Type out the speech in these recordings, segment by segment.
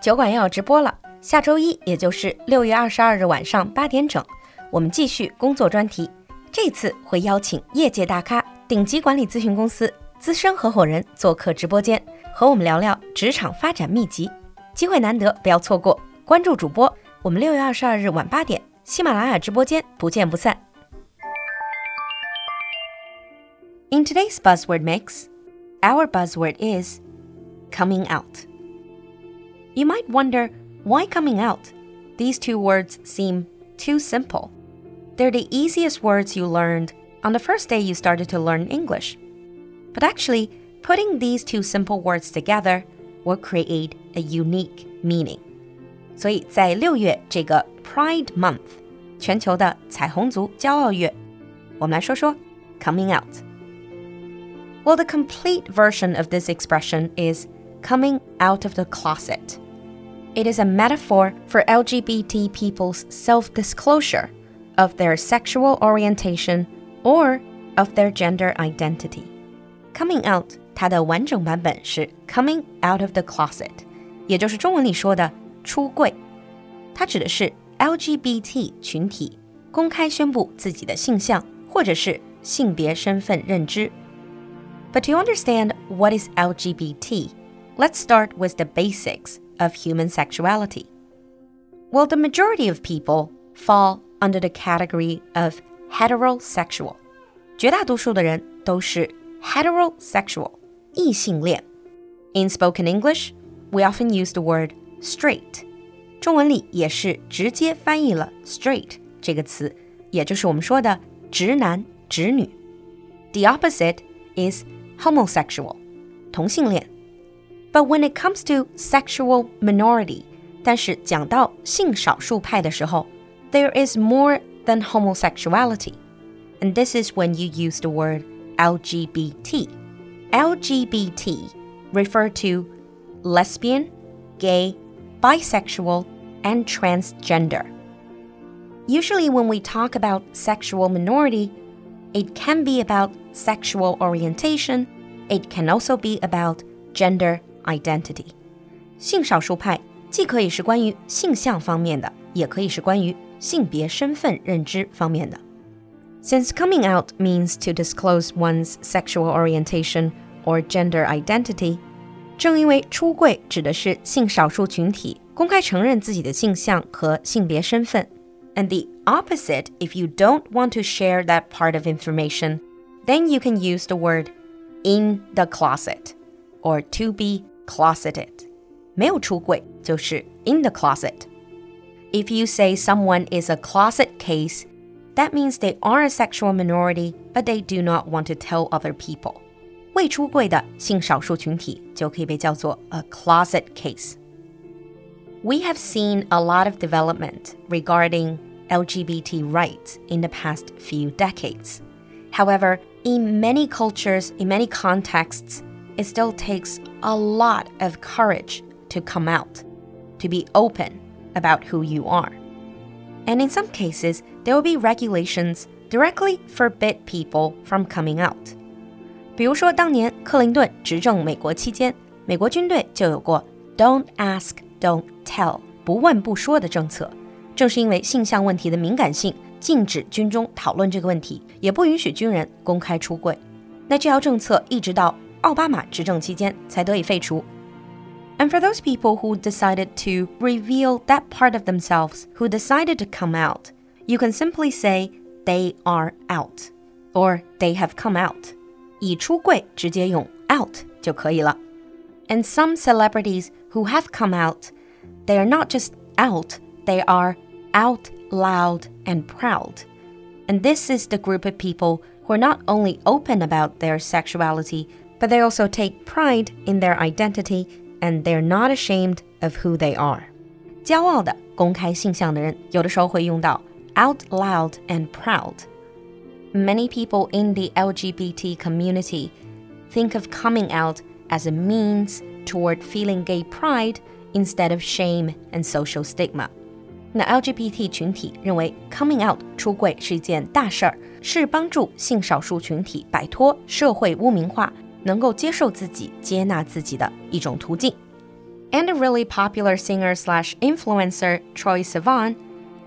酒馆又要直播了，下周一，也就是六月二十二日晚上八点整，我们继续工作专题。这次会邀请业界大咖、顶级管理咨询公司资深合伙人做客直播间，和我们聊聊职场发展秘籍。机会难得，不要错过！关注主播，我们六月二十二日晚八点，喜马拉雅直播间不见不散。In today's buzzword mix, our buzzword is coming out. You might wonder why coming out? These two words seem too simple. They're the easiest words you learned on the first day you started to learn English. But actually, putting these two simple words together will create a unique meaning. 所以在六月这个 Pride Month，全球的彩虹族骄傲月，我们来说说 coming out. Well, the complete version of this expression is coming out of the closet. It is a metaphor for LGBT people's self disclosure of their sexual orientation or of their gender identity. Coming out 它的完整版本是 coming out of the closet，也就是中文里说的出柜。它指的是 LGBT 群体公开宣布自己的性向或者是性别身份认知。 But to understand what is LGBT, let's start with the basics of human sexuality? Well, the majority of people fall under the category of heterosexual. 绝大多数的人都是 heterosexual, 异性恋. In spoken English, we often use the word straight. 中文里也是直接翻译了 straight 这个词，也就是我们说的直男直女。The opposite is homosexual, 同性恋。but when it comes to sexual minority，但是讲到性少数派的时候，there is more than homosexuality. And this is when you use the word LGBT. LGBT refer to lesbian, gay, bisexual, and transgender. Usually, when we talk about sexual minority, it can be about sexual orientation, it can also be about gender identity。性少数派既可以是关于性向方面的，也可以是关于性别身份认知方面的。Since coming out means to disclose one's sexual orientation or gender identity，正因为出柜指的是性少数群体公开承认自己的性向和性别身份，and the opposite if you don't want to share that part of information, then you can use the word in the closet or to be closeted，没有出柜就是 in the closet。If you say someone is a closet case, that means they are a sexual minority, but they do not want to tell other people. 未出柜的性少数群体就可以被叫做 a closet case. We have seen a lot of development regarding LGBT rights in the past few decades. However, in many cultures, in many contexts, it still takes a lot of courage to come out, to be open about who you are. And in some cases, there will be regulations directly forbid people from coming out. 比如说，当年克林顿执政美国期间，美国军队就有过 "Don't ask, don't tell" 不问不说的政策。 正是因为性向问题的敏感性，禁止军中讨论这个问题，也不允许军人公开出柜。那这条政策一直到奥巴马执政期间才得以废除。And for those people who decided to reveal that part of themselves, who decided to come out, you can simply say they are out or they have come out. 以出柜直接用 out 就可以了。And some celebrities who have come out, they are not just out, they are out loud and proud. And this is the group of people who are not only open about their sexuality, but they also take pride in their identity and they're not ashamed of who they are. 骄傲的公开性向的人，有的时候会用到 out loud and proud. Many people in the LGBT community think of coming out as a means toward feeling gay pride instead of shame and social stigma. 那 LGBT 群体认为 coming out 出柜是一件大事儿，是帮助性少数群体摆脱社会污名化，能够接受自己、接纳自己的一种途径。And a really popular singer slash influencer Troye Sivan,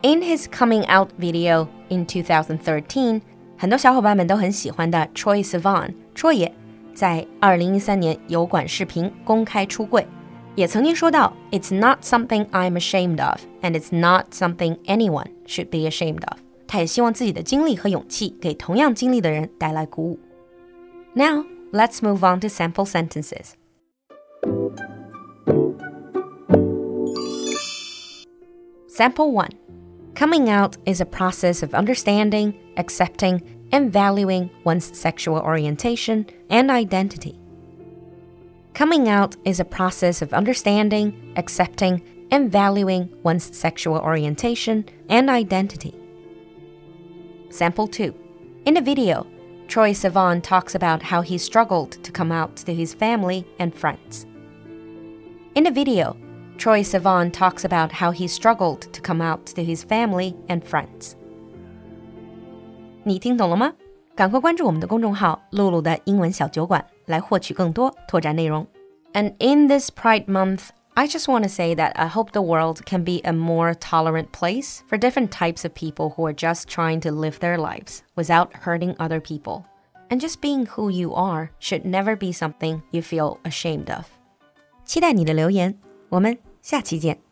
in his coming out video in 2013, 很多小伙伴们都很喜欢的 Troye Sivan 戳爷，在2013年油管视频公开出柜。也曾经说到，It's not something I'm ashamed of, and it's not something anyone should be ashamed of。他也希望自己的经历和勇气给同样经历的人带来鼓舞。Now let's move on to sample sentences. Sample 1 Coming out is a process of understanding, accepting, and valuing one's sexual orientation and identity. Coming out is a process of understanding, accepting, and valuing one's sexual orientation and identity. Sample 2. In a video, Troye Sivan talks about how he struggled to come out to his family and friends. In a video, Troye Sivan talks about how he struggled to come out to his family and friends. 你听懂了吗？赶快关注我们的公众号“露露的英文小酒馆”。来获取更多拓展内容。And in this Pride Month, I just want to say that I hope the world can be a more tolerant place for different types of people who are just trying to live their lives without hurting other people. And just being who you are should never be something you feel ashamed of. 期待你的留言，我们下期见。